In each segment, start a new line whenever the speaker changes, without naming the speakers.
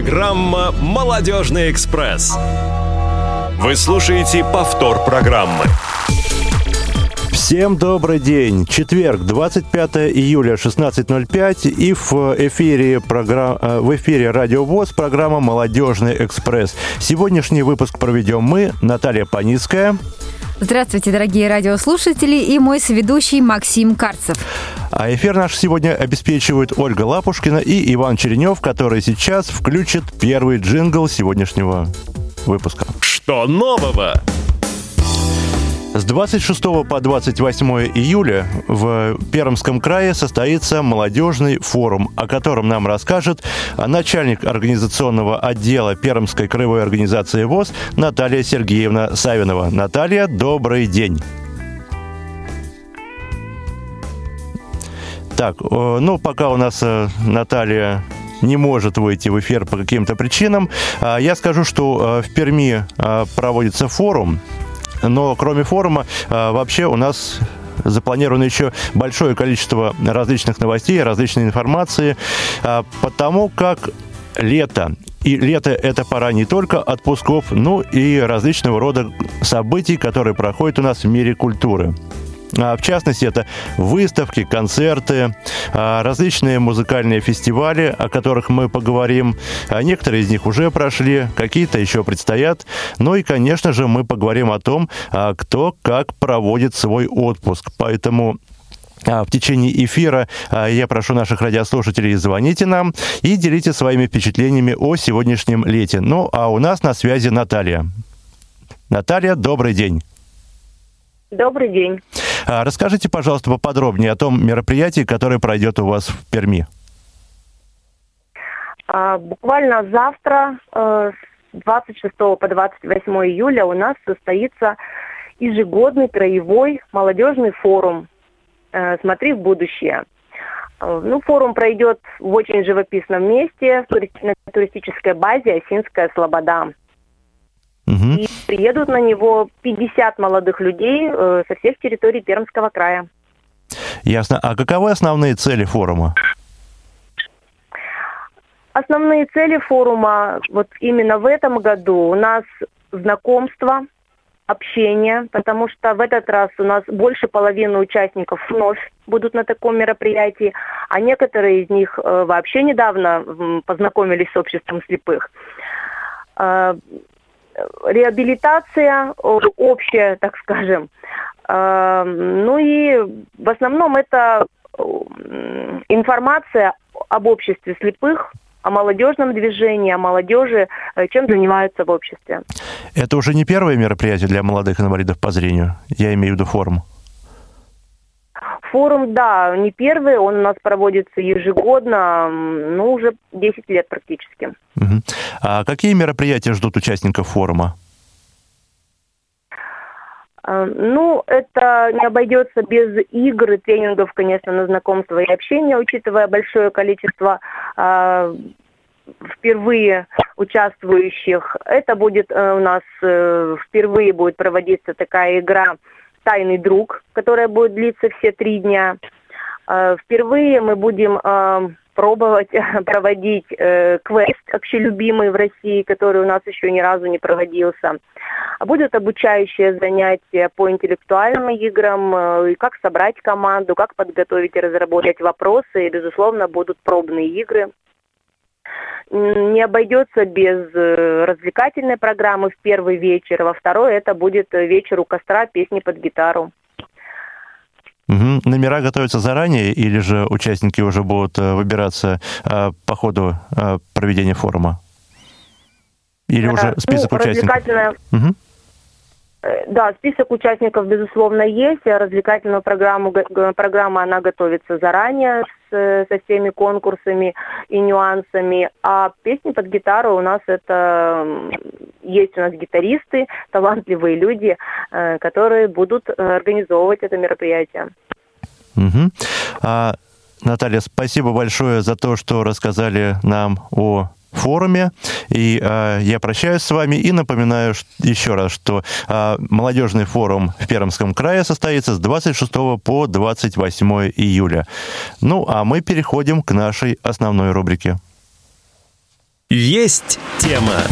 Программа «Молодежный экспресс». Вы слушаете повтор программы.
Всем добрый день. Четверг, 25 июля, 16.05. И в эфире, программ... Э, в эфире Радио ВОЗ программа «Молодежный экспресс». Сегодняшний выпуск проведем мы, Наталья Паницкая.
Здравствуйте, дорогие радиослушатели, и мой соведущий Максим Карцев.
А эфир наш сегодня обеспечивают Ольга Лапушкина и Иван Черенев, который сейчас включит первый джингл сегодняшнего выпуска.
Что нового?
С 26 по 28 июля в Пермском крае состоится молодежный форум, о котором нам расскажет начальник организационного отдела Пермской краевой организации ВОЗ Наталья Сергеевна Савинова. Наталья, добрый день. Так, ну, пока у нас э, Наталья не может выйти в эфир по каким-то причинам, а, я скажу, что э, в Перми э, проводится форум но кроме форума, а, вообще у нас запланировано еще большое количество различных новостей, различной информации, а, потому как лето. И лето – это пора не только отпусков, но и различного рода событий, которые проходят у нас в мире культуры. А, в частности, это выставки, концерты, а, различные музыкальные фестивали, о которых мы поговорим. А, некоторые из них уже прошли, какие-то еще предстоят. Ну и, конечно же, мы поговорим о том, кто как проводит свой отпуск. Поэтому в течение эфира я прошу наших радиослушателей звоните нам и делитесь своими впечатлениями о сегодняшнем лете. Ну, а у нас на связи Наталья. Наталья, добрый день.
Добрый день.
А, расскажите, пожалуйста, поподробнее о том мероприятии, которое пройдет у вас в Перми.
А, буквально завтра, э, с 26 по 28 июля, у нас состоится ежегодный краевой молодежный форум э, «Смотри в будущее». Э, ну, форум пройдет в очень живописном месте, на туристической базе «Осинская Слобода». Угу. И приедут на него 50 молодых людей э, со всех территорий Пермского края.
Ясно. А каковы основные цели форума?
Основные цели форума вот именно в этом году у нас знакомство, общение, потому что в этот раз у нас больше половины участников вновь будут на таком мероприятии, а некоторые из них э, вообще недавно познакомились с обществом слепых. Реабилитация общая, так скажем. А, ну и в основном это информация об обществе слепых, о молодежном движении, о молодежи, э, чем занимаются в обществе.
Это уже не первое мероприятие для молодых инвалидов по зрению, я имею в виду форум.
Форум, да, не первый, он у нас проводится ежегодно, ну, уже 10 лет практически.
Угу. А какие мероприятия ждут участников форума?
А, ну, это не обойдется без игр и тренингов, конечно, на знакомство и общение, учитывая большое количество э, впервые участвующих. Это будет э, у нас э, впервые будет проводиться такая игра «Тайный друг», которая будет длиться все три дня. Э, впервые мы будем э, пробовать проводить э, квест общелюбимый в России, который у нас еще ни разу не проводился. Будут обучающие занятия по интеллектуальным играм, и как собрать команду, как подготовить и разработать вопросы. И, безусловно, будут пробные игры не обойдется без э, развлекательной программы в первый вечер, во второй это будет вечер у костра, песни под гитару.
Угу. Номера готовятся заранее или же участники уже будут э, выбираться э, по ходу проведения форума? Или да, уже список ну, участников? Развлекательная... Угу.
Э, да, список участников, безусловно, есть. Развлекательную программу, программа, она готовится заранее со всеми конкурсами и нюансами. А песни под гитару у нас это... Есть у нас гитаристы, талантливые люди, э, которые будут э, организовывать это мероприятие.
Угу. А, Наталья, спасибо большое за то, что рассказали нам о форуме. И э, я прощаюсь с вами и напоминаю еще раз, что э, молодежный форум в Пермском крае состоится с 26 по 28 июля. Ну, а мы переходим к нашей основной рубрике.
Есть тема.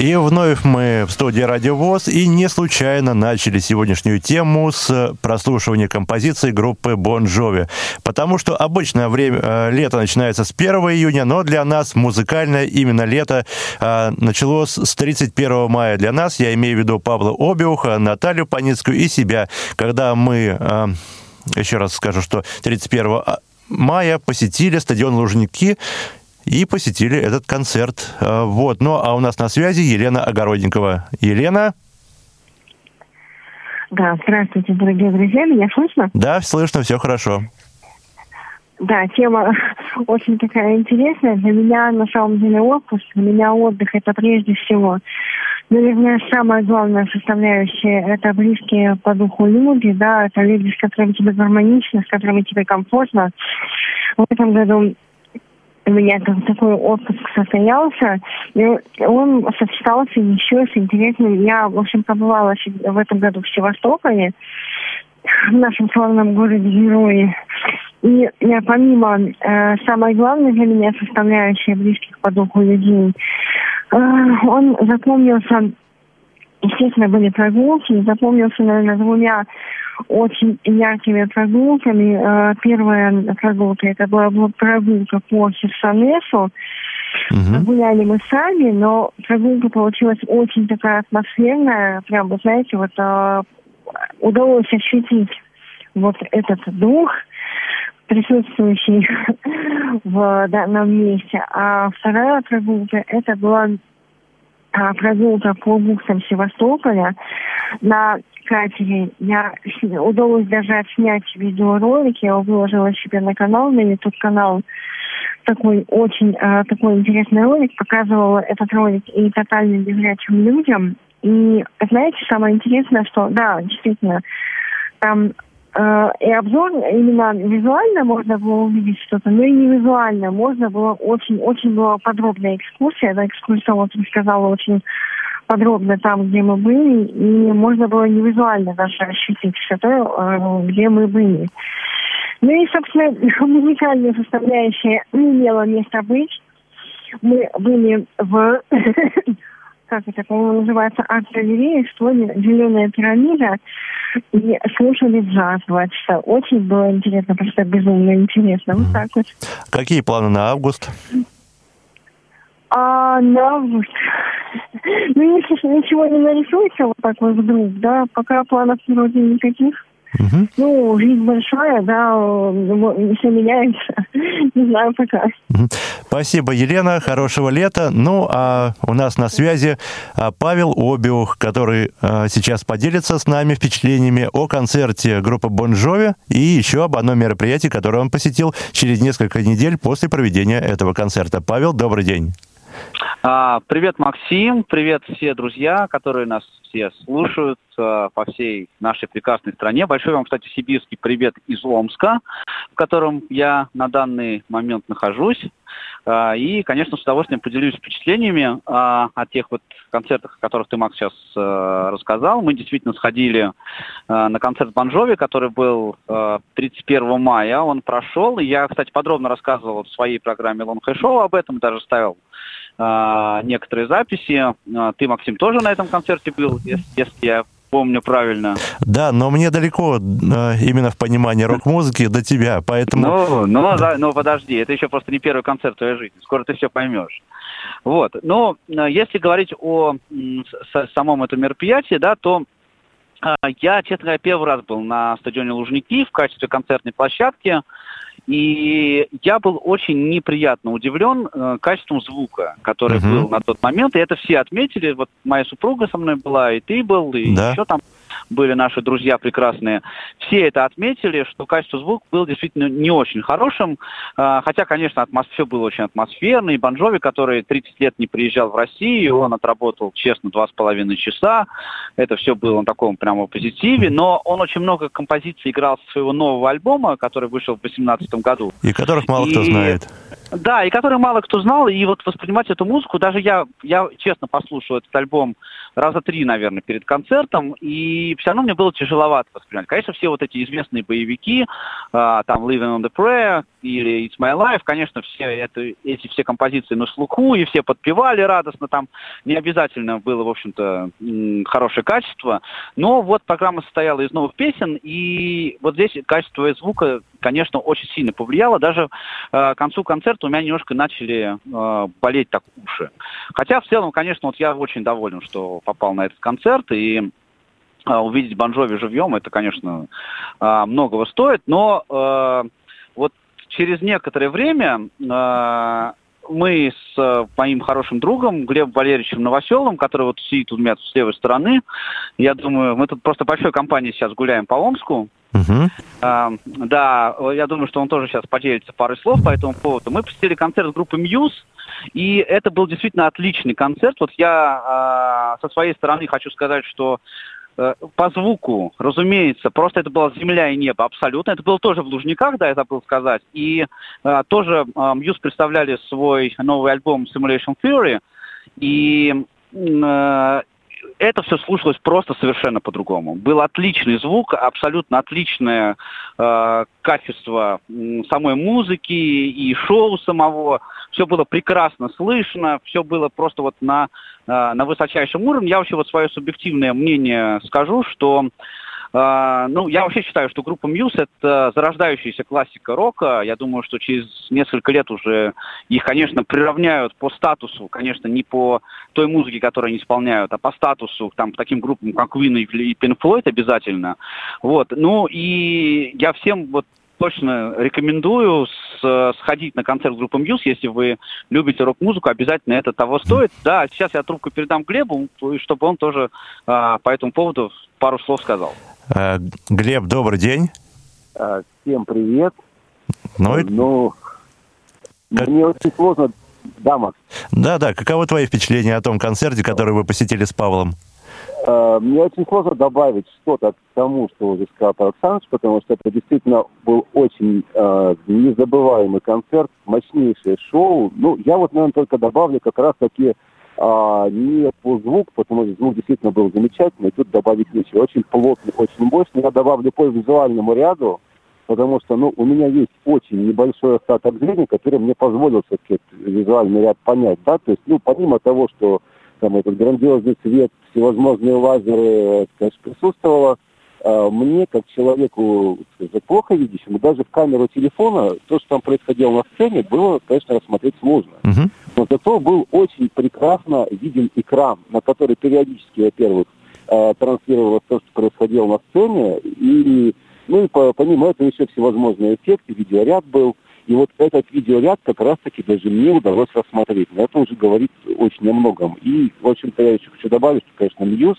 И вновь мы в студии Радио ВОЗ и не случайно начали сегодняшнюю тему с прослушивания композиции группы Бон Джови. Потому что обычное время, э, лето начинается с 1 июня, но для нас музыкальное именно лето э, началось с 31 мая. Для нас, я имею в виду Павла Обиуха, Наталью Паницкую и себя, когда мы, э, еще раз скажу, что 31 мая посетили стадион Лужники и посетили этот концерт. А, вот. Ну, а у нас на связи Елена Огородникова. Елена?
Да, здравствуйте, дорогие друзья. Меня слышно?
Да, слышно, все хорошо.
Да, тема очень такая интересная. Для меня на самом деле отпуск, для меня отдых это прежде всего, наверное, самая главная составляющая это близкие по духу люди, да, это люди, с которыми тебе гармонично, с которыми тебе комфортно. В этом году у меня там такой отпуск состоялся, и он сочетался еще с интересным. Я, в общем, побывала в этом году в Севастополе, в нашем славном городе Герои. И я, помимо э, самой главной для меня составляющей близких по духу людей, э, он запомнился, естественно, были прогулки, запомнился, наверное, двумя очень яркими прогулками. Э, первая прогулка, это была прогулка по Херсонесу. Угу. Гуляли мы сами, но прогулка получилась очень такая атмосферная. Прям, вы знаете, вот э, удалось ощутить вот этот дух, присутствующий в данном месте. А вторая прогулка, это была а, прогулка по бухтам Севастополя на катере. Я удалось даже снять видеоролик, я его выложила себе на канал, на YouTube канал. Такой очень э, такой интересный ролик, показывала этот ролик и тотально незрячим людям. И знаете, самое интересное, что да, действительно, там э, и обзор именно визуально можно было увидеть что-то, но и не визуально. Можно было очень, очень была подробная экскурсия. Эта экскурсовод рассказала очень подробно там, где мы были, и можно было не визуально даже ощутить все то, э, где мы были. Ну и, собственно, музыкальная составляющая не имела места быть. Мы были в как это, по-моему, называется, арт-галерея, что «Зеленая пирамида», и слушали джаз два часа. Очень было интересно, просто безумно интересно. Вот так вот.
Какие планы на август?
А на август? Ну, если ничего не нарисуется вот так вот вдруг, да, пока планов вроде никаких. Угу. Ну, жизнь большая, да, все меняется. Не знаю пока.
Угу. Спасибо, Елена. Хорошего лета. Ну, а у нас на связи а, Павел Обиух, который а, сейчас поделится с нами впечатлениями о концерте группы Бонжови и еще об одном мероприятии, которое он посетил через несколько недель после проведения этого концерта. Павел, добрый день.
А, привет, Максим. Привет все друзья, которые нас все слушают а, по всей нашей прекрасной стране. Большой вам, кстати, сибирский привет из Омска, в котором я на данный момент нахожусь. А, и, конечно, с удовольствием поделюсь впечатлениями о тех вот концертах, о которых ты, Макс, сейчас рассказал. Мы действительно сходили на концерт Бонжови, который был 31 мая. Он прошел. Я, кстати, подробно рассказывал в своей программе Long Show об этом, даже ставил а, некоторые записи. А, ты, Максим, тоже на этом концерте был, если я помню правильно.
Да, но мне далеко а, именно в понимании рок-музыки до тебя, поэтому...
Ну, ну, да, ну, подожди, это еще просто не первый концерт в твоей жизни, скоро ты все поймешь. Вот, но если говорить о самом этом мероприятии, да, то я, честно говоря, первый раз был на стадионе Лужники в качестве концертной площадки. И я был очень неприятно удивлен э, качеством звука, который uh-huh. был на тот момент. И это все отметили. Вот моя супруга со мной была, и ты был, и да. еще там были наши друзья прекрасные, все это отметили, что качество звука было действительно не очень хорошим, а, хотя, конечно, все было очень атмосферно, и Бонжови, который 30 лет не приезжал в Россию, он отработал, честно, два с половиной часа, это все было на таком прямо позитиве, но он очень много композиций играл с своего нового альбома, который вышел в 2018 году.
И которых мало и... кто знает.
Да, и который мало кто знал, и вот воспринимать эту музыку, даже я, я честно послушал этот альбом раза три, наверное, перед концертом, и все равно мне было тяжеловато воспринимать. Конечно, все вот эти известные боевики, а, там Living on the Prayer или It's My Life, конечно, все это, эти все композиции на слуху, и все подпевали радостно, там не обязательно было, в общем-то, хорошее качество, но вот программа состояла из новых песен, и вот здесь качество звука, конечно, очень сильно повлияло, даже э, к концу концерта у меня немножко начали э, болеть так уши. Хотя в целом, конечно, вот я очень доволен, что попал на этот концерт, и а, увидеть Бонжови живьем, это, конечно, а, многого стоит, но а, вот через некоторое время мы с моим хорошим другом Глебом Валерьевичем Новоселовым, который вот сидит у меня с левой стороны, я думаю, мы тут просто большой компанией сейчас гуляем по Омску, Uh-huh. А, да, я думаю, что он тоже сейчас поделится парой слов по этому поводу. Мы посетили концерт группы Muse, и это был действительно отличный концерт. Вот я а, со своей стороны хочу сказать, что Э, по звуку, разумеется, просто это была земля и небо, абсолютно. Это было тоже в Лужниках, да, я забыл сказать. И э, тоже э, Мьюз представляли свой новый альбом Simulation Theory. И э, это все слушалось просто совершенно по-другому. Был отличный звук, абсолютно отличное э, качество самой музыки и шоу самого. Все было прекрасно слышно, все было просто вот на, э, на высочайшем уровне. Я вообще вот свое субъективное мнение скажу, что ну, я вообще считаю, что группа Muse это зарождающаяся классика рока. Я думаю, что через несколько лет уже их, конечно, приравняют по статусу, конечно, не по той музыке, которую они исполняют, а по статусу, там, таким группам, как Queen и Pink Floyd обязательно. Вот. Ну, и я всем вот точно рекомендую с, сходить на концерт группы Мьюз, если вы любите рок-музыку, обязательно это того стоит. Да, сейчас я трубку передам Глебу, чтобы он тоже а, по этому поводу пару слов сказал.
А, Глеб, добрый день.
А, всем привет.
Ну,
ну как... мне очень сложно. Да, Макс.
Да, да. Каково твои впечатления о том концерте, который вы посетили с Павлом?
Э, мне очень сложно добавить что-то к тому, что уже сказал Александр, потому что это действительно был очень э, незабываемый концерт, мощнейшее шоу. Ну, я вот, наверное, только добавлю как раз-таки э, не по звуку, потому что звук действительно был замечательный, тут добавить нечего. Очень плотный, очень мощный. Я добавлю по визуальному ряду, потому что, ну, у меня есть очень небольшой остаток зрения, который мне позволил все-таки визуальный ряд понять, да, то есть, ну, помимо того, что там этот грандиозный цвет, всевозможные лазеры, конечно, присутствовало. А, мне, как человеку сказать, плохо видящему, даже в камеру телефона то, что там происходило на сцене, было, конечно, рассмотреть сложно. Uh-huh. Но зато был очень прекрасно виден экран, на который периодически, во-первых, а, транслировалось то, что происходило на сцене, и, ну и помимо этого еще всевозможные эффекты, видеоряд был. И вот этот видеоряд как раз-таки даже мне удалось рассмотреть. Но это уже говорит очень о многом. И, в общем-то, я еще хочу добавить, что, конечно, Мьюз,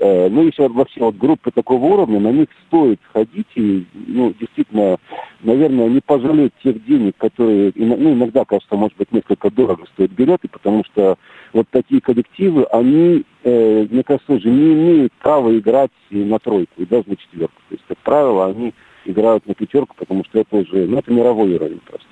ну, если вообще вот группы такого уровня, на них стоит ходить и, ну, действительно, наверное, не пожалеть тех денег, которые, ну, иногда, кажется, может быть, несколько дорого стоят билеты, потому что вот такие коллективы, они, э, мне кажется, уже не имеют права играть на тройку и даже на четверку. То есть, как правило, они играют на пятерку, потому что это уже, ну, это мировой уровень просто.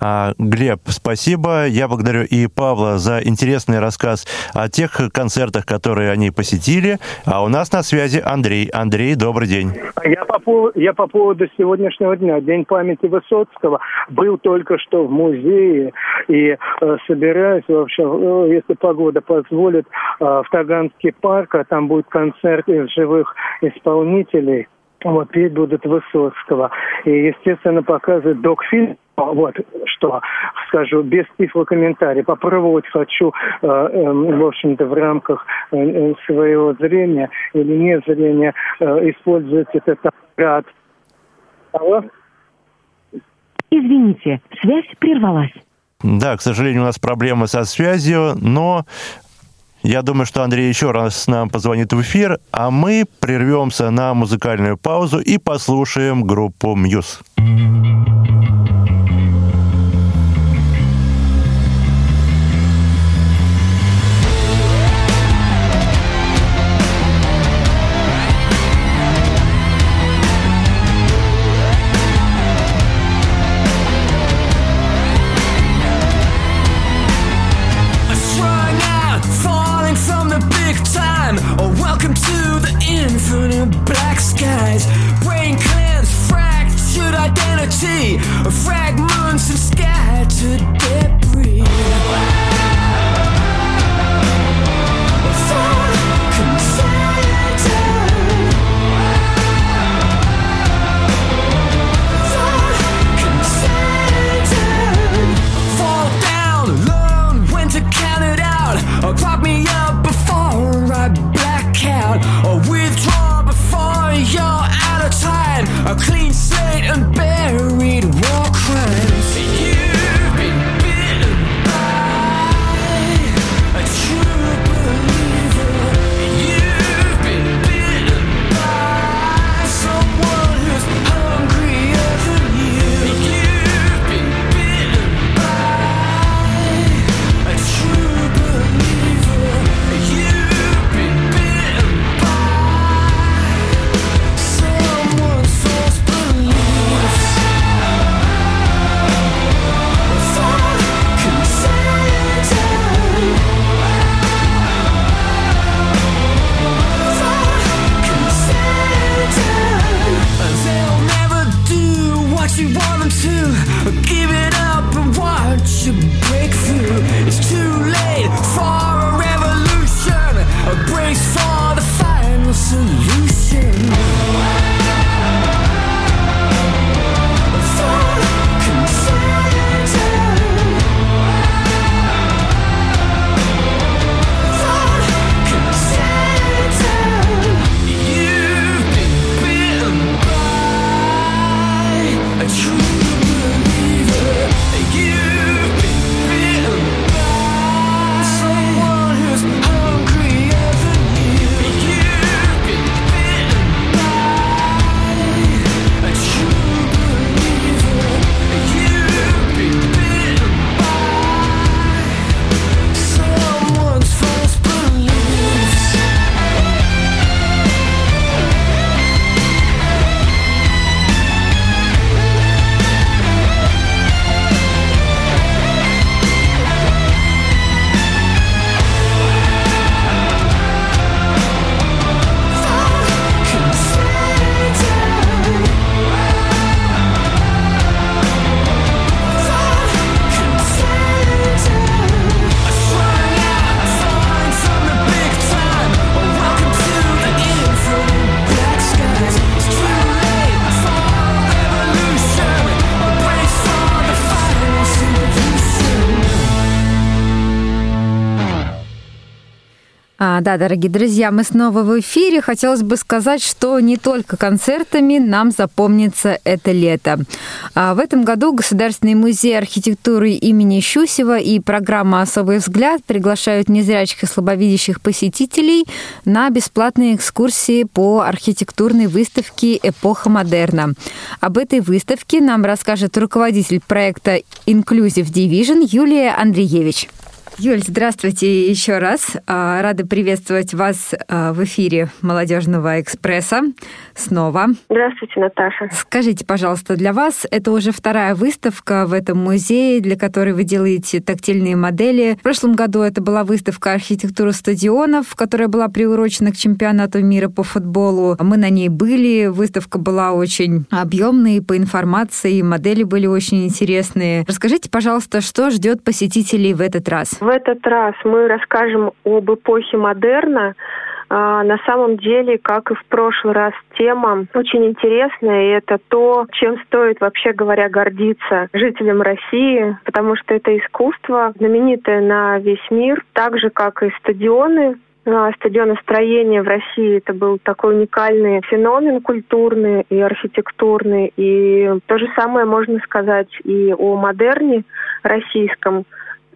А, Глеб, спасибо. Я благодарю и Павла за интересный рассказ о тех концертах, которые они посетили. А у нас на связи Андрей. Андрей, добрый день.
Я по, поводу, я по поводу сегодняшнего дня, День памяти Высоцкого, был только что в музее и э, собираюсь вообще, э, если погода позволит, э, в Таганский парк, а там будет концерт из живых исполнителей вот, петь будут Высоцкого. И, естественно, показывают док-фильм, вот, что скажу, без тифлокомментария. Попробовать хочу, э, э, в общем-то, в рамках э, э своего зрения или не зрения э, использовать этот аппарат.
Алло? Извините, связь прервалась.
Да, к сожалению, у нас проблемы со связью, но я думаю, что Андрей еще раз нам позвонит в эфир, а мы прервемся на музыкальную паузу и послушаем группу «Мьюз».
А, да, дорогие друзья, мы снова в эфире. Хотелось бы сказать, что не только концертами нам запомнится это лето. А в этом году Государственный музей архитектуры имени Щусева и программа «Особый взгляд» приглашают незрячих и слабовидящих посетителей на бесплатные экскурсии по архитектурной выставке «Эпоха модерна». Об этой выставке нам расскажет руководитель проекта Inclusive Division Юлия Андреевич. Юль, здравствуйте еще раз. А, рады приветствовать вас а, в эфире «Молодежного экспресса» снова.
Здравствуйте, Наташа.
Скажите, пожалуйста, для вас это уже вторая выставка в этом музее, для которой вы делаете тактильные модели. В прошлом году это была выставка архитектуры стадионов, которая была приурочена к чемпионату мира по футболу. Мы на ней были. Выставка была очень объемной по информации, модели были очень интересные. Расскажите, пожалуйста, что ждет посетителей в этот раз?
В этот раз мы расскажем об эпохе модерна. А, на самом деле, как и в прошлый раз, тема очень интересная, и это то, чем стоит, вообще говоря, гордиться жителям России, потому что это искусство, знаменитое на весь мир, так же, как и стадионы, а, стадионостроение в России это был такой уникальный феномен культурный и архитектурный. И то же самое можно сказать и о модерне российском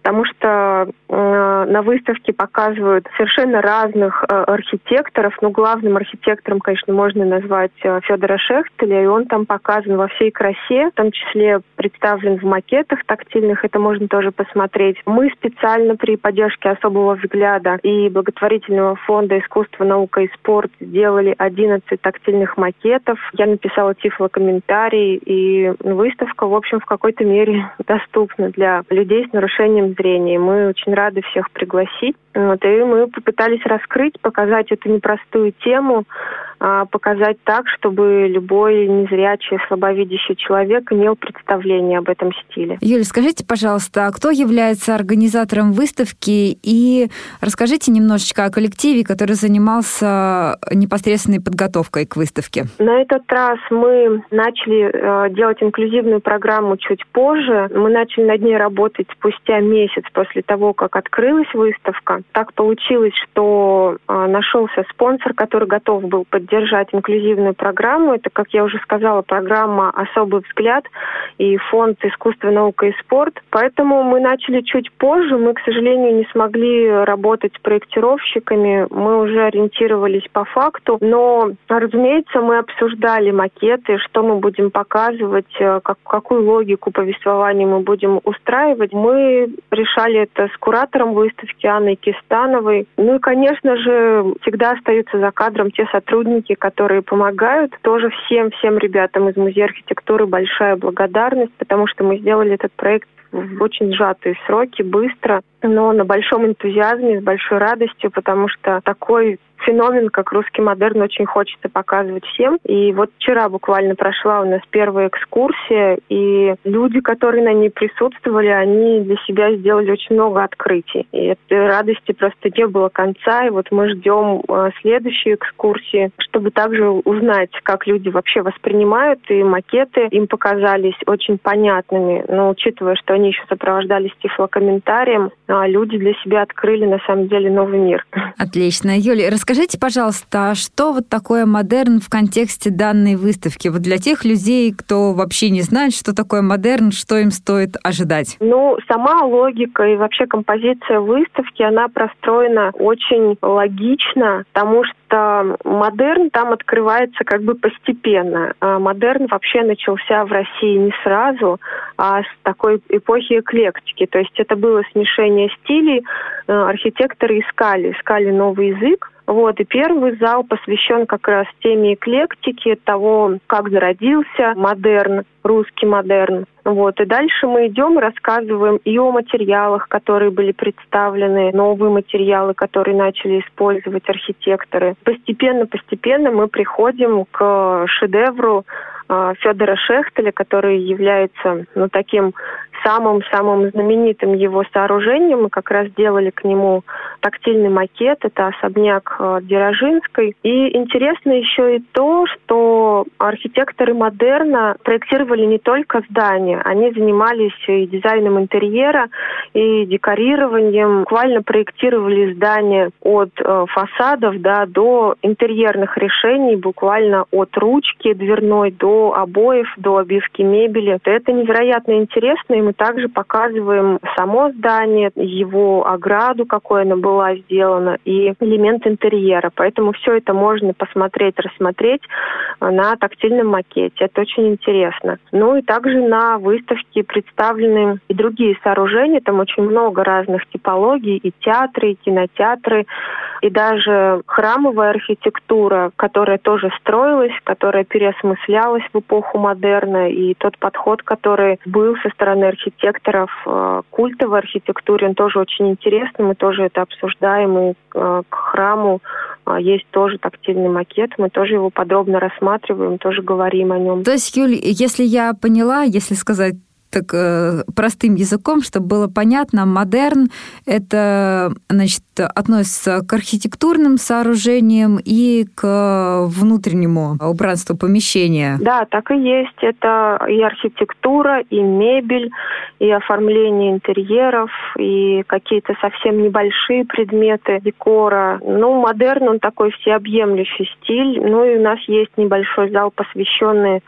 потому что э, на выставке показывают совершенно разных э, архитекторов. Ну, главным архитектором, конечно, можно назвать э, Федора Шехтеля, и он там показан во всей красе, в том числе представлен в макетах тактильных, это можно тоже посмотреть. Мы специально при поддержке особого взгляда и благотворительного фонда искусства, наука и спорт сделали 11 тактильных макетов. Я написала тифлокомментарий, и выставка, в общем, в какой-то мере доступна для людей с нарушением зрения. Мы очень рады всех пригласить. Вот, и мы попытались раскрыть, показать эту непростую тему, а, показать так, чтобы любой незрячий, слабовидящий человек имел представление об этом стиле.
Юля, скажите, пожалуйста, а кто является организатором выставки и расскажите немножечко о коллективе, который занимался непосредственной подготовкой к выставке.
На этот раз мы начали э, делать инклюзивную программу чуть позже. Мы начали над ней работать спустя месяц после того, как открылась выставка. Так получилось, что э, нашелся спонсор, который готов был поддержать инклюзивную программу. Это, как я уже сказала, программа «Особый взгляд» и фонд «Искусство, наука и спорт». Поэтому мы начали чуть позже. Мы, к сожалению, не смогли работать с проектировщиками. Мы уже ориентировались по факту. Но, разумеется, мы обсуждали макеты, что мы будем показывать, э, как, какую логику повествования мы будем устраивать. Мы решали это с куратором выставки Анной Кистановой. Ну и, конечно же, всегда остаются за кадром те сотрудники, которые помогают. Тоже всем-всем ребятам из Музея архитектуры большая благодарность, потому что мы сделали этот проект в очень сжатые сроки, быстро, но на большом энтузиазме, с большой радостью, потому что такой феномен, как русский модерн, очень хочется показывать всем. И вот вчера буквально прошла у нас первая экскурсия, и люди, которые на ней присутствовали, они для себя сделали очень много открытий. И этой радости просто не было конца, и вот мы ждем э, следующей экскурсии, чтобы также узнать, как люди вообще воспринимают, и макеты им показались очень понятными, но учитывая, что они еще сопровождались тифлокомментарием, а люди для себя открыли на самом деле новый мир.
Отлично. Юлия, расскажи Скажите, пожалуйста, а что вот такое модерн в контексте данной выставки? Вот для тех людей, кто вообще не знает, что такое модерн, что им стоит ожидать?
Ну, сама логика и вообще композиция выставки, она простроена очень логично, потому что модерн там открывается как бы постепенно. А модерн вообще начался в России не сразу, а с такой эпохи эклектики. То есть это было смешение стилей. Э, архитекторы искали, искали новый язык, вот, и первый зал посвящен как раз теме эклектики, того, как зародился модерн, русский модерн. Вот, и дальше мы идем, рассказываем и о материалах, которые были представлены, новые материалы, которые начали использовать архитекторы. Постепенно-постепенно мы приходим к шедевру а, Федора Шехтеля, который является ну, таким самым-самым знаменитым его сооружением. Мы как раз делали к нему тактильный макет. Это особняк э, Дзержинской. И интересно еще и то, что архитекторы модерна проектировали не только здания. Они занимались и дизайном интерьера, и декорированием. Буквально проектировали здания от э, фасадов да, до интерьерных решений, буквально от ручки дверной до обоев, до обивки мебели. Это невероятно интересно, и мы также показываем само здание, его ограду, какой она была сделана, и элемент интерьера. Поэтому все это можно посмотреть, рассмотреть на тактильном макете. Это очень интересно. Ну и также на выставке представлены и другие сооружения. Там очень много разных типологий, и театры, и кинотеатры, и даже храмовая архитектура, которая тоже строилась, которая переосмыслялась в эпоху модерна, и тот подход, который был со стороны архитекторов э, культовой архитектуре, он тоже очень интересный, мы тоже это обсуждаем, и э, к храму э, есть тоже тактильный макет, мы тоже его подробно рассматриваем, тоже говорим о нем.
То есть, Юль, если я поняла, если сказать так э, простым языком, чтобы было понятно, модерн это значит, относится к архитектурным сооружениям и к внутреннему убранству помещения.
Да, так и есть. Это и архитектура, и мебель, и оформление интерьеров, и какие-то совсем небольшие предметы декора. Ну, модерн, он такой всеобъемлющий стиль. Ну и у нас есть небольшой зал, посвященный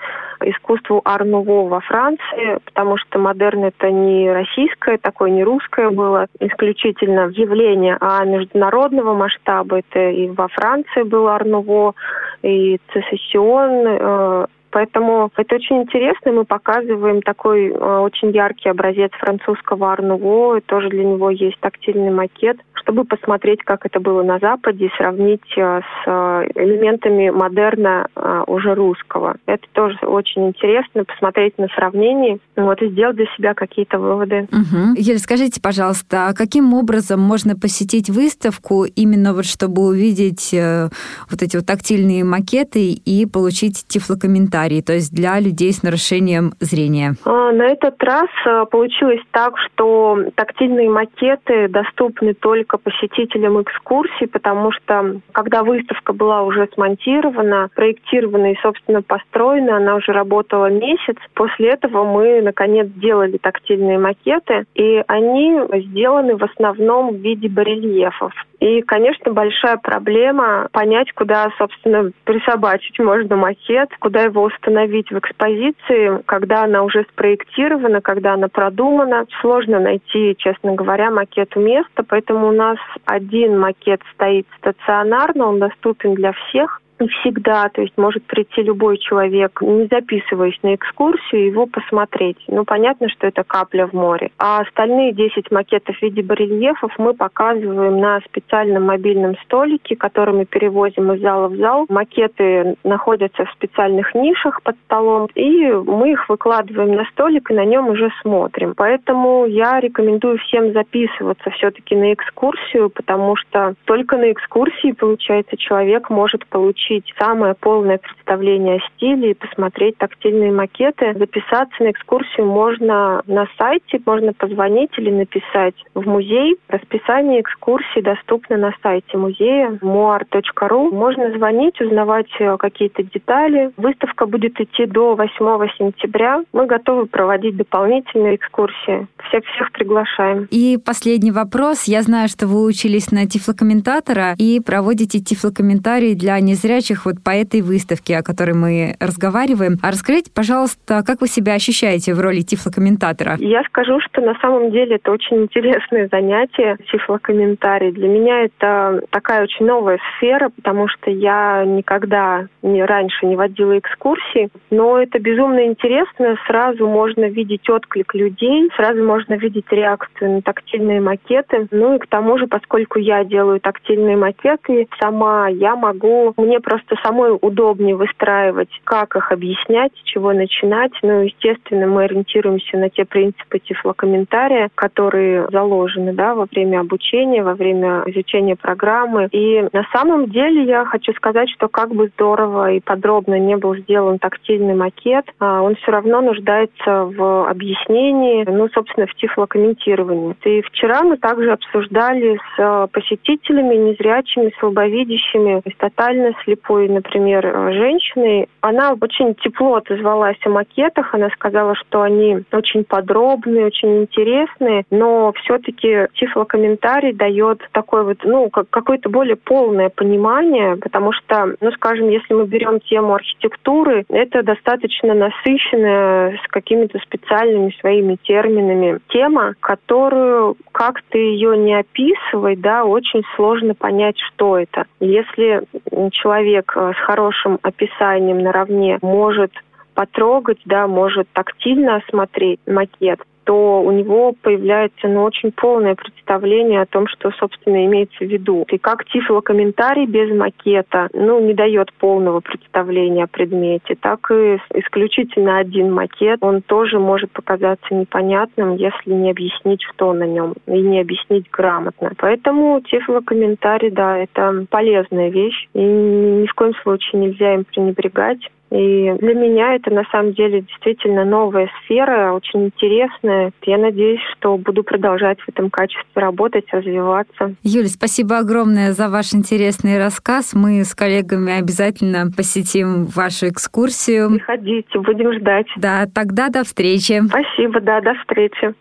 искусству Арнуво во Франции, потому что модерн это не российское, такое не русское было исключительно явление, а международного масштаба. Это и во Франции был Арнуво, и Цессион, э, Поэтому это очень интересно. Мы показываем такой э, очень яркий образец французского арнуво. Тоже для него есть тактильный макет, чтобы посмотреть, как это было на Западе, сравнить э, с э, элементами модерна уже русского. Это тоже очень интересно, посмотреть на сравнение вот, и сделать для себя какие-то выводы.
Угу. Ель, скажите, пожалуйста, а каким образом можно посетить выставку именно вот чтобы увидеть э, вот эти вот тактильные макеты и получить тифлокомментарий? Сценарий, то есть для людей с нарушением зрения?
А, на этот раз а, получилось так, что тактильные макеты доступны только посетителям экскурсий, потому что когда выставка была уже смонтирована, проектирована и, собственно, построена, она уже работала месяц. После этого мы, наконец, сделали тактильные макеты, и они сделаны в основном в виде барельефов. И, конечно, большая проблема понять, куда, собственно, присобачить можно макет, куда его установить в экспозиции, когда она уже спроектирована, когда она продумана. Сложно найти, честно говоря, макету места, поэтому у нас один макет стоит стационарно, он доступен для всех всегда, то есть может прийти любой человек, не записываясь на экскурсию, его посмотреть. Ну, понятно, что это капля в море. А остальные 10 макетов в виде барельефов мы показываем на специальном мобильном столике, который мы перевозим из зала в зал. Макеты находятся в специальных нишах под столом, и мы их выкладываем на столик и на нем уже смотрим. Поэтому я рекомендую всем записываться все-таки на экскурсию, потому что только на экскурсии, получается, человек может получить получить самое полное представление о стиле и посмотреть тактильные макеты. Записаться на экскурсию можно на сайте, можно позвонить или написать в музей. Расписание экскурсий доступно на сайте музея moar.ru. Можно звонить, узнавать э, какие-то детали. Выставка будет идти до 8 сентября. Мы готовы проводить дополнительные экскурсии. Всех всех приглашаем.
И последний вопрос. Я знаю, что вы учились на тифлокомментатора и проводите тифлокомментарии для незрячих незрячих вот по этой выставке, о которой мы разговариваем. А расскажите, пожалуйста, как вы себя ощущаете в роли тифлокомментатора?
Я скажу, что на самом деле это очень интересное занятие, тифлокомментарий. Для меня это такая очень новая сфера, потому что я никогда не, раньше не водила экскурсии, но это безумно интересно. Сразу можно видеть отклик людей, сразу можно видеть реакцию на тактильные макеты. Ну и к тому же, поскольку я делаю тактильные макеты сама, я могу, мне просто самой удобнее выстраивать, как их объяснять, с чего начинать. Ну, естественно, мы ориентируемся на те принципы тифлокомментария, которые заложены да, во время обучения, во время изучения программы. И на самом деле я хочу сказать, что как бы здорово и подробно не был сделан тактильный макет, а он все равно нуждается в объяснении, ну, собственно, в тифлокомментировании. И вчера мы также обсуждали с посетителями, незрячими, слабовидящими, с тотально слепой, например, женщиной. Она очень тепло отозвалась о макетах. Она сказала, что они очень подробные, очень интересные, но все-таки тифлокомментарий дает такой вот, ну, как, какое-то более полное понимание, потому что, ну, скажем, если мы берем тему архитектуры, это достаточно насыщенная с какими-то специальными своими терминами тема, которую, как ты ее не описывай, да, очень сложно понять, что это. Если человек э, с хорошим описанием наравне может потрогать, да, может тактильно осмотреть макет, то у него появляется ну, очень полное представление о том, что, собственно, имеется в виду. И как тифлокомментарий без макета ну, не дает полного представления о предмете, так и исключительно один макет, он тоже может показаться непонятным, если не объяснить, что на нем, и не объяснить грамотно. Поэтому тифлокомментарий, да, это полезная вещь, и ни в коем случае нельзя им пренебрегать. И для меня это на самом деле действительно новая сфера, очень интересная. Я надеюсь, что буду продолжать в этом качестве работать, развиваться.
Юля, спасибо огромное за ваш интересный рассказ. Мы с коллегами обязательно посетим вашу экскурсию.
Приходите, будем ждать.
Да, тогда до встречи.
Спасибо, да, до встречи.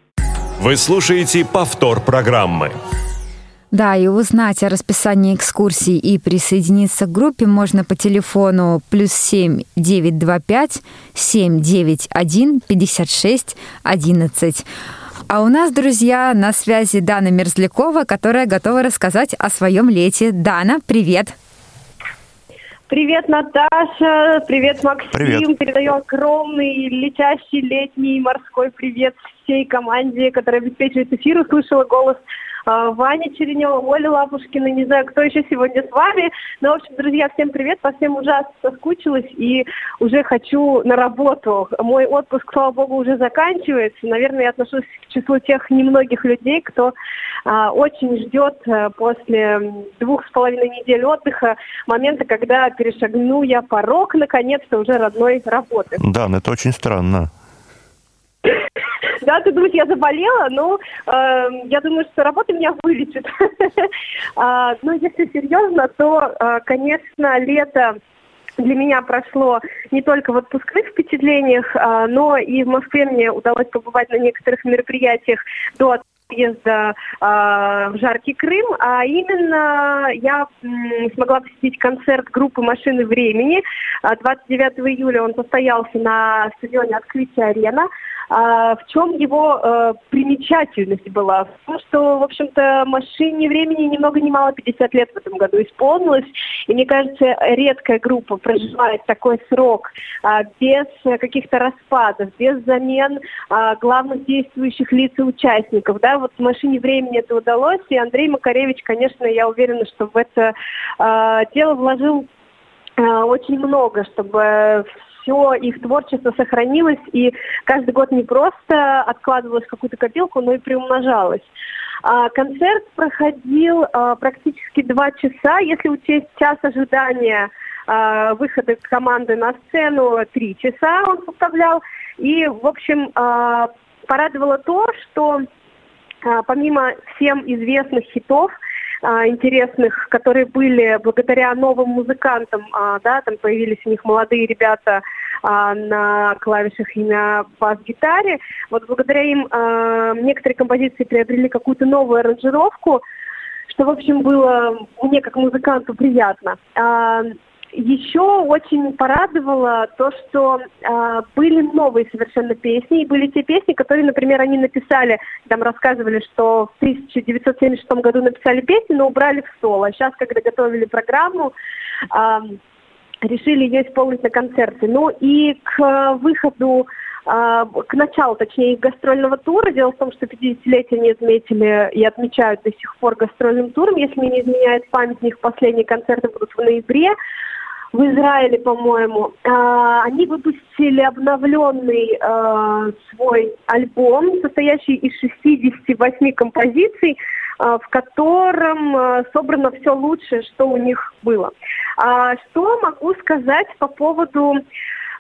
Вы слушаете повтор программы.
Да, и узнать о расписании экскурсий и присоединиться к группе можно по телефону плюс семь девять два пять семь девять один пятьдесят шесть одиннадцать. А у нас, друзья, на связи Дана Мерзлякова, которая готова рассказать о своем лете. Дана, привет!
Привет, Наташа! Привет, Максим!
Привет.
Передаю огромный летящий летний морской привет всей команде, которая обеспечивает эфир. Услышала голос Ваня Черенева, Оля Лапушкина, не знаю, кто еще сегодня с вами. Но, в общем, друзья, всем привет, по всем ужасно соскучилась и уже хочу на работу. Мой отпуск, слава богу, уже заканчивается. Наверное, я отношусь к числу тех немногих людей, кто а, очень ждет а, после двух с половиной недель отдыха момента, когда перешагну я порог, наконец-то, уже родной работы.
Да, но это очень странно.
Да, ты думаешь, я заболела, но э, я думаю, что работа меня вылечит. а, но если серьезно, то, э, конечно, лето для меня прошло не только в отпускных впечатлениях, а, но и в Москве мне удалось побывать на некоторых мероприятиях до отъезда а, в жаркий Крым, а именно я м, смогла посетить концерт группы «Машины времени». 29 июля он состоялся на стадионе «Открытие арена». А, в чем его э, примечательность была? В том, что, в общем-то, машине времени ни много ни мало 50 лет в этом году исполнилось. И мне кажется, редкая группа проживает такой срок а, без каких-то распадов, без замен а, главных действующих лиц и участников. Да, вот в машине времени это удалось. И Андрей Макаревич, конечно, я уверена, что в это а, дело вложил а, очень много, чтобы все их творчество сохранилось, и каждый год не просто откладывалось в какую-то копилку, но и приумножалось. А, концерт проходил а, практически два часа, если учесть час ожидания а, выхода команды на сцену, три часа он составлял. И, в общем, порадовало то, что помимо всем известных хитов, а, интересных, которые были благодаря новым музыкантам, а, да, там появились у них молодые ребята а, на клавишах и на бас-гитаре. Вот благодаря им некоторые композиции приобрели какую-то новую аранжировку, что, в общем, было мне как музыканту приятно. Еще очень порадовало то, что э, были новые совершенно песни, и были те песни, которые, например, они написали, там рассказывали, что в 1976 году написали песни, но убрали в соло. Сейчас, когда готовили программу, э, решили ее исполнить на концерте. Ну и к выходу к началу, точнее, их гастрольного тура. Дело в том, что 50-летие они отметили и отмечают до сих пор гастрольным туром. Если мне не изменяет память, у них последние концерты будут в ноябре. В Израиле, по-моему. А, они выпустили обновленный а, свой альбом, состоящий из 68 композиций, а, в котором собрано все лучшее, что у них было. Что могу сказать по поводу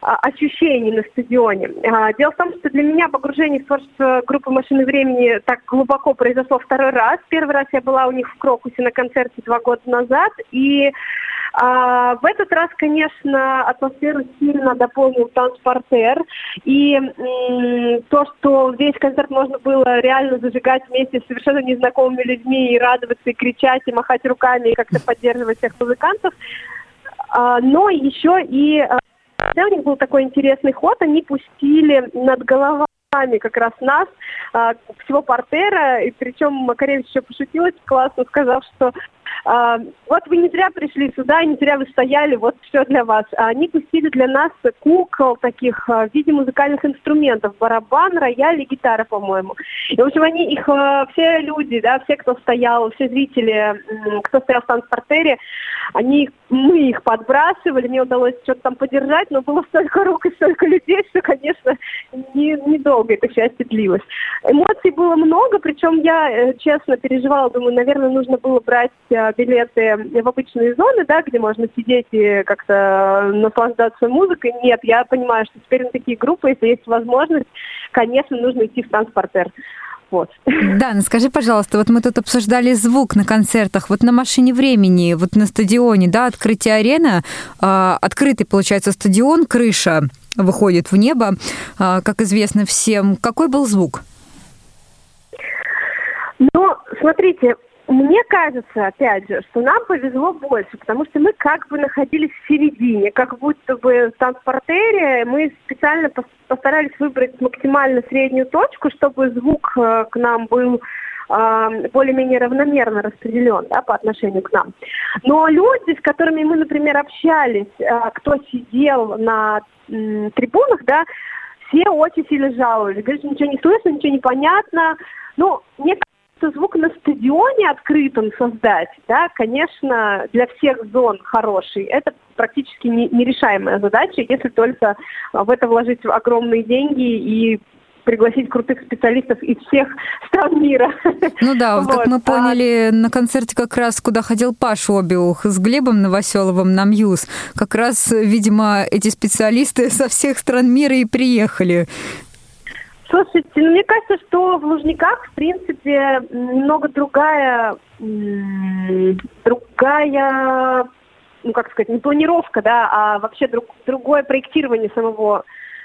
ощущений на стадионе. Дело в том, что для меня погружение в творчество группы «Машины времени» так глубоко произошло второй раз. Первый раз я была у них в Крокусе на концерте два года назад, и а, в этот раз, конечно, атмосферу сильно дополнил транспортер. И то, что весь концерт можно было реально зажигать вместе с совершенно незнакомыми людьми и радоваться, и кричать, и махать руками, и как-то поддерживать всех музыкантов. А, но еще и а, у них был такой интересный ход, они пустили над головой как раз нас, а, всего портера, и причем Макаревич еще пошутил классно, сказав, что а, вот вы не зря пришли сюда, не зря вы стояли, вот все для вас. А они пустили для нас кукол таких а, в виде музыкальных инструментов, барабан, рояль и гитара, по-моему. И, в общем, они их, а, все люди, да, все, кто стоял, все зрители, кто стоял в транспортере, они, мы их подбрасывали, мне удалось что-то там подержать, но было столько рук и столько людей, что, конечно, не, недолго это счастье длилось. Эмоций было много, причем я, э, честно, переживала, думаю, наверное, нужно было брать билеты в обычные зоны, да, где можно сидеть и как-то наслаждаться музыкой. Нет, я понимаю, что теперь на такие группы, если есть возможность, конечно, нужно идти в транспортер. Вот.
Да, ну скажи, пожалуйста, вот мы тут обсуждали звук на концертах, вот на машине времени, вот на стадионе, да, открытие арены, э, открытый, получается, стадион, крыша выходит в небо, э, как известно всем. Какой был звук?
Ну, смотрите, мне кажется, опять же, что нам повезло больше, потому что мы как бы находились в середине, как будто бы в транспортере мы специально постарались выбрать максимально среднюю точку, чтобы звук э, к нам был э, более-менее равномерно распределен да, по отношению к нам. Но люди, с которыми мы, например, общались, э, кто сидел на трибунах, да, все очень сильно жаловались. Говорят, ничего не слышно, ничего не понятно. Ну, мне что звук на стадионе открытом создать, да, конечно, для всех зон хороший. Это практически нерешаемая задача, если только в это вложить огромные деньги и пригласить крутых специалистов из всех стран мира.
Ну да, вот. как мы а поняли, на концерте как раз, куда ходил Паша Обиух с Глебом Новоселовым на Мьюз, как раз, видимо, эти специалисты со всех стран мира и приехали.
Слушайте, ну, мне кажется, что в Лужниках, в принципе, немного другая, другая, ну, как сказать, не планировка, да, а вообще друг, другое проектирование самого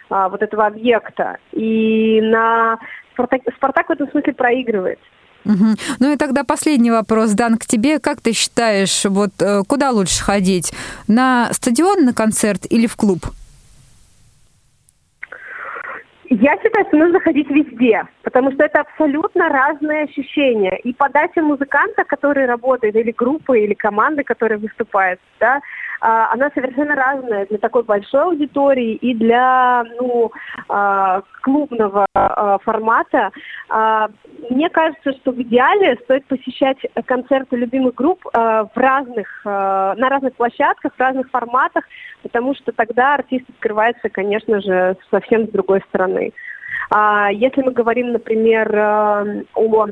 а, вот этого объекта. И на Спартак, Спартак в этом смысле проигрывает.
Угу. Ну и тогда последний вопрос, Дан, к тебе. Как ты считаешь, вот э, куда лучше ходить? На стадион, на концерт или в клуб?
Я считаю, что нужно ходить везде, потому что это абсолютно разные ощущения. И подача музыканта, который работает, или группы, или команды, которые выступают, да, она совершенно разная для такой большой аудитории и для ну, а, клубного а, формата. Мне кажется, что в идеале стоит посещать концерты любимых групп в разных, на разных площадках, в разных форматах, потому что тогда артист открывается, конечно же, совсем с другой стороны. Если мы говорим, например, о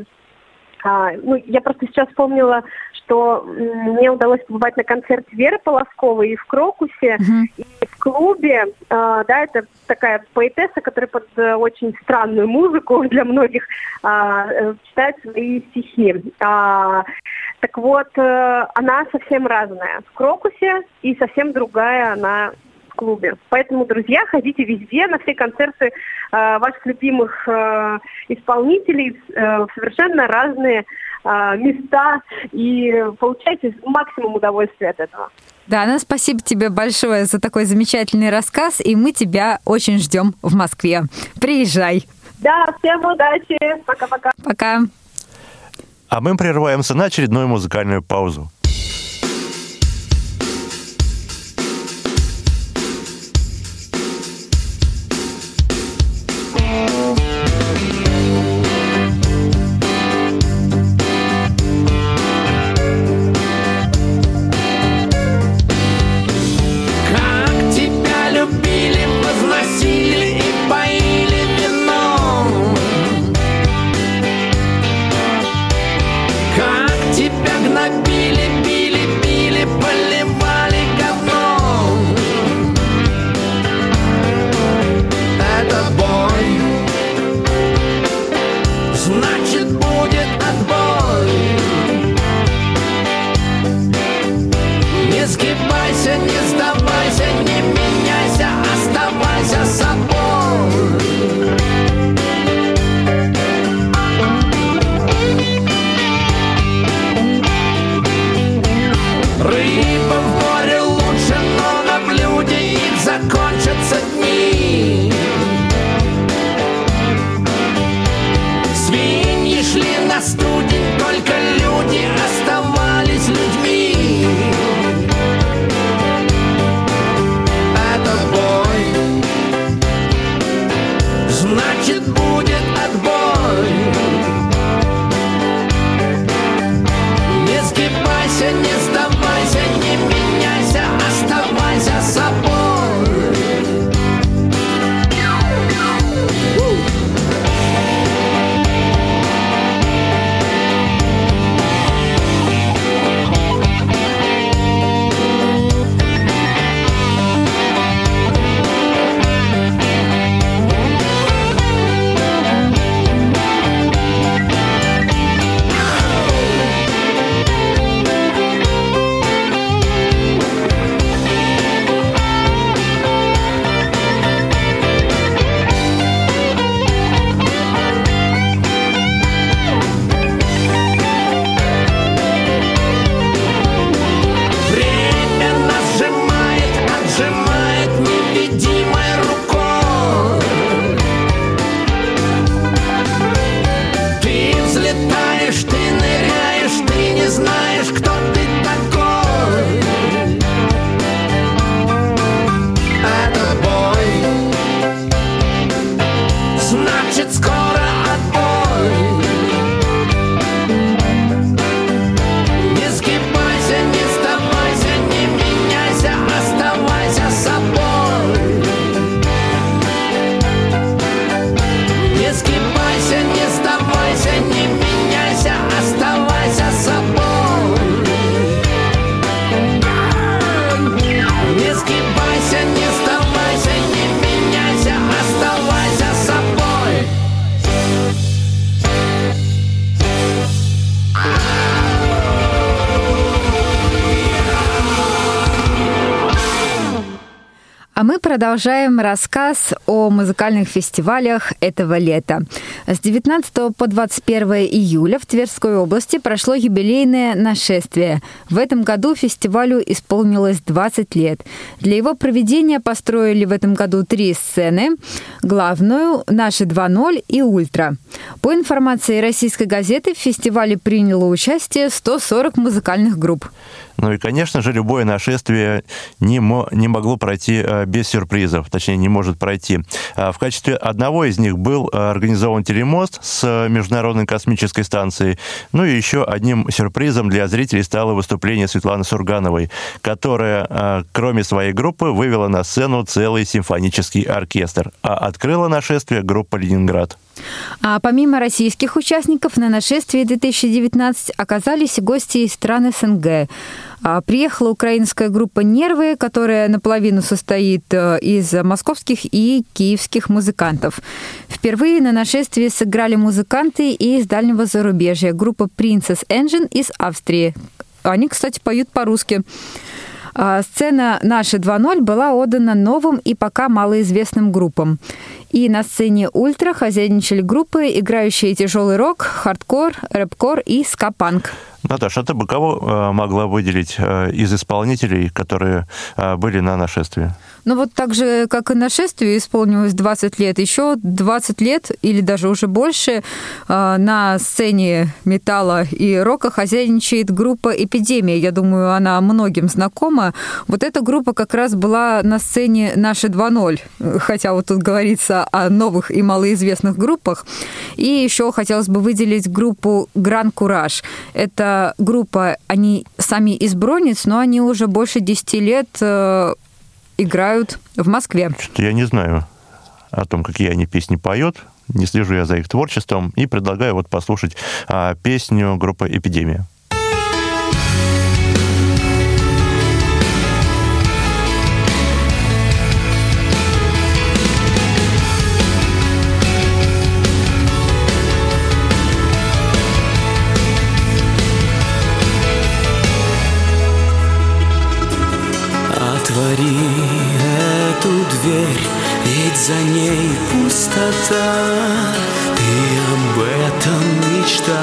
а, ну, я просто сейчас вспомнила, что мне удалось побывать на концерте Веры Полосковой и в Крокусе, uh-huh. и в клубе. А, да, это такая поэтесса, которая под э, очень странную музыку для многих а, э, читает свои стихи. А, так вот, а, она совсем разная в Крокусе и совсем другая она клубе. Поэтому, друзья, ходите везде, на все концерты э, ваших любимых э, исполнителей э, совершенно разные э, места и получайте максимум удовольствия от этого.
Да, ну спасибо тебе большое за такой замечательный рассказ, и мы тебя очень ждем в Москве. Приезжай.
Да, всем удачи. Пока-пока.
Пока.
А мы прерываемся на очередную музыкальную паузу.
Продолжаем рассказ о музыкальных фестивалях этого лета. С 19 по 21 июля в Тверской области прошло юбилейное нашествие. В этом году фестивалю исполнилось 20 лет. Для его проведения построили в этом году три сцены. Главную, «Наши 2.0» и «Ультра». По информации российской газеты, в фестивале приняло участие 140 музыкальных групп.
Ну и, конечно же, любое нашествие не, мо- не могло пройти э, без сюрпризов, точнее, не может пройти. А В качестве одного из них был э, организован телемост с Международной космической станцией. Ну и еще одним сюрпризом для зрителей стало выступление Светланы Сургановой, которая, э, кроме своей группы, вывела на сцену целый симфонический оркестр, а открыла нашествие группа «Ленинград».
А помимо российских участников на нашествии 2019 оказались гости из стран СНГ. А, Приехала украинская группа «Нервы», которая наполовину состоит э, из московских и киевских музыкантов. Впервые на нашествии сыграли музыканты из дальнего зарубежья. Группа Princess Angine из Австрии. Они, кстати, поют по-русски. А, Сцена «Наши 2.0» была отдана новым и пока малоизвестным группам. И на сцене «Ультра» хозяйничали группы, играющие тяжелый рок, хардкор, рэпкор и скапанк.
Наташа, а ты бы кого э, могла выделить э, из исполнителей, которые э, были на нашествии?
Ну вот так же, как и нашествию исполнилось 20 лет, еще 20 лет или даже уже больше э, на сцене металла и рока хозяйничает группа «Эпидемия». Я думаю, она многим знакома. Вот эта группа как раз была на сцене «Наши 2.0», хотя вот тут говорится о новых и малоизвестных группах. И еще хотелось бы выделить группу «Гран Кураж». Это группа, они сами из Бронниц, но они уже больше 10 лет э, играют в Москве.
Что-то я не знаю о том, какие они песни поют. Не слежу я за их творчеством и предлагаю вот послушать а, песню группы «Эпидемия».
Отвори эту дверь, ведь за ней пустота. Ты об этом мечтал.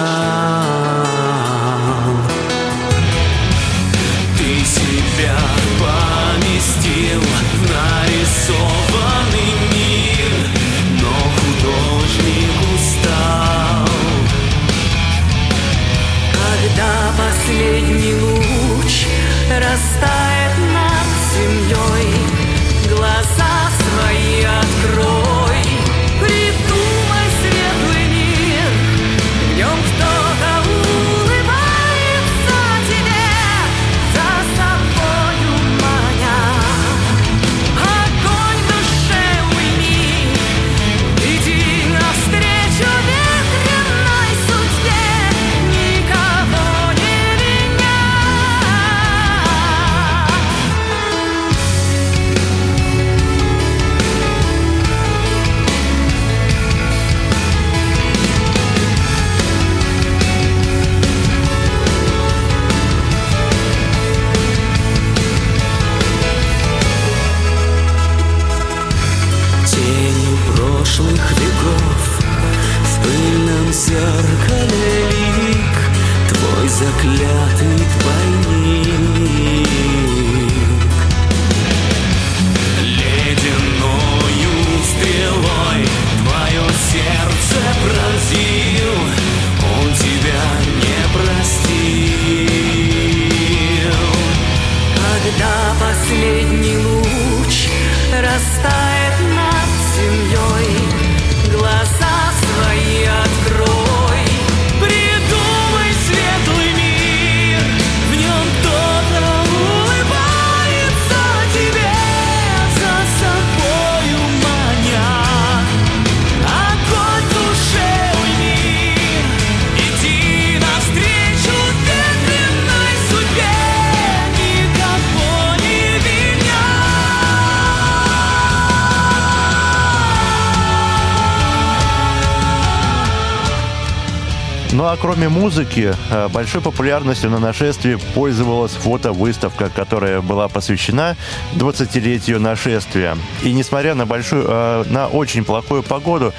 А кроме музыки, э, большой популярностью на нашествии пользовалась фотовыставка, которая была посвящена 20-летию нашествия. И несмотря на большую, э, на очень плохую погоду,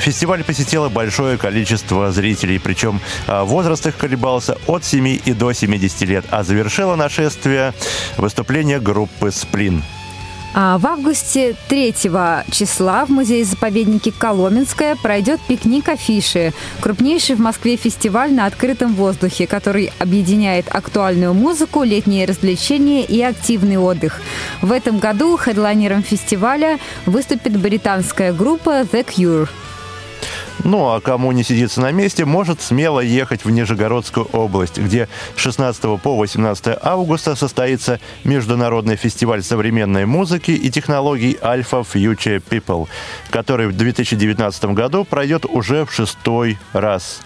фестиваль посетило большое количество зрителей, причем э, возраст их колебался от 7 и до 70 лет, а завершило нашествие выступление группы «Сплин».
А в августе 3 числа в музее-заповеднике Коломенское пройдет пикник афиши, крупнейший в Москве фестиваль на открытом воздухе, который объединяет актуальную музыку, летние развлечения и активный отдых. В этом году хедлайнером фестиваля выступит британская группа The Cure.
Ну, а кому не сидится на месте, может смело ехать в Нижегородскую область, где 16 по 18 августа состоится Международный фестиваль современной музыки и технологий Alpha Future People, который в 2019 году пройдет уже в шестой раз.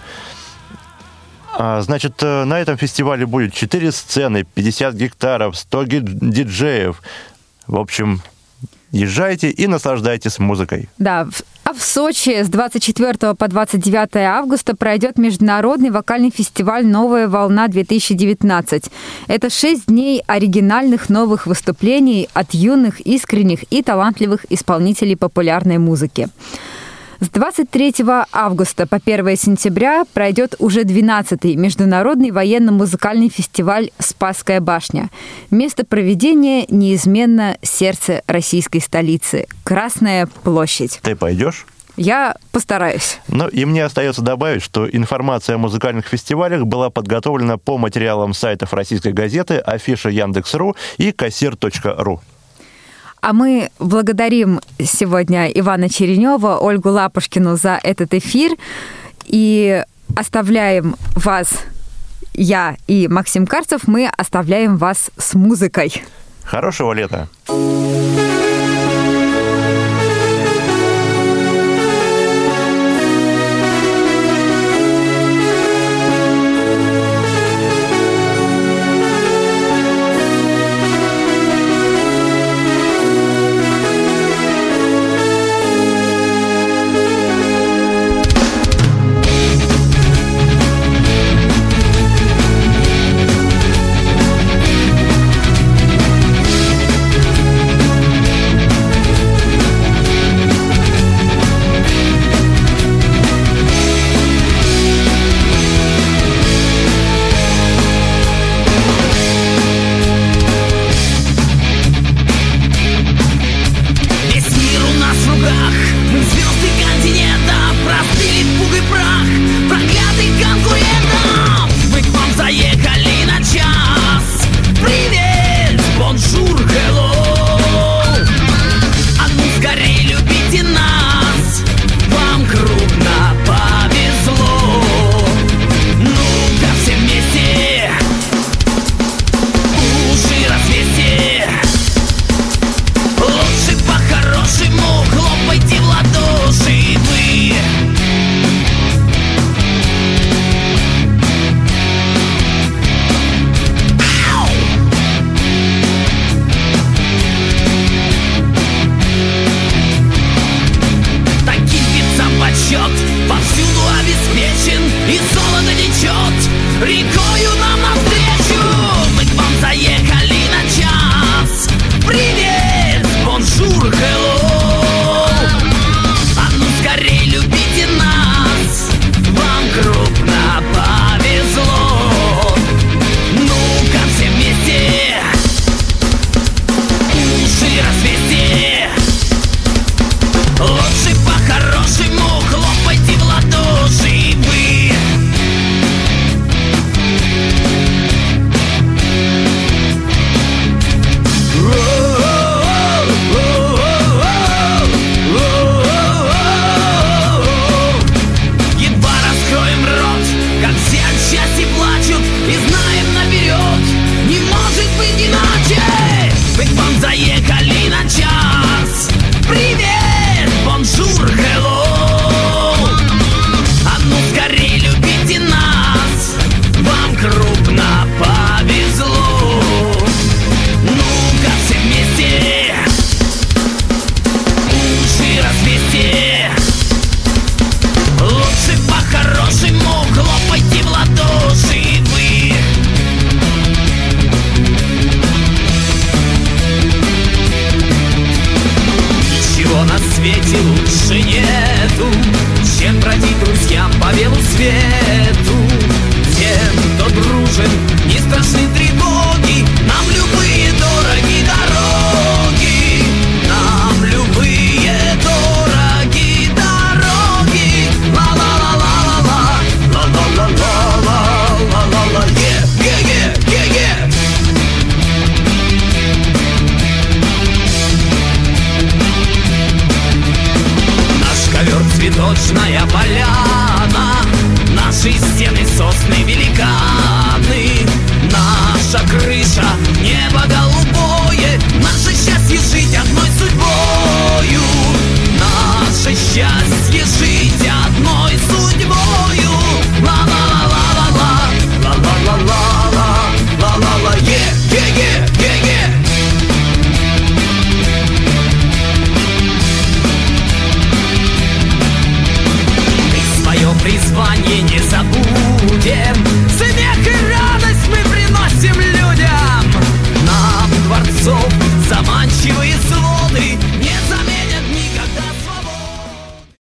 А, Значит, э, на этом фестивале будет 4 сцены, 50 гектаров, 100 ги- диджеев. В общем, езжайте и наслаждайтесь музыкой.
Да, в- Сочи с 24 по 29 августа пройдет международный вокальный фестиваль «Новая волна-2019». Это шесть дней оригинальных новых выступлений от юных, искренних и талантливых исполнителей популярной музыки. С 23 августа по 1 сентября пройдет уже 12-й международный военно-музыкальный фестиваль «Спасская башня». Место проведения неизменно сердце российской столицы – Красная площадь.
Ты пойдешь?
Я постараюсь.
Ну и мне остается добавить, что информация о музыкальных фестивалях была подготовлена по материалам сайтов российской газеты, афиша Яндекс.ру и кассир.ру.
А мы благодарим сегодня Ивана Черенева, Ольгу Лапушкину за этот эфир и оставляем вас, я и Максим Карцев, мы оставляем вас с музыкой.
Хорошего лета!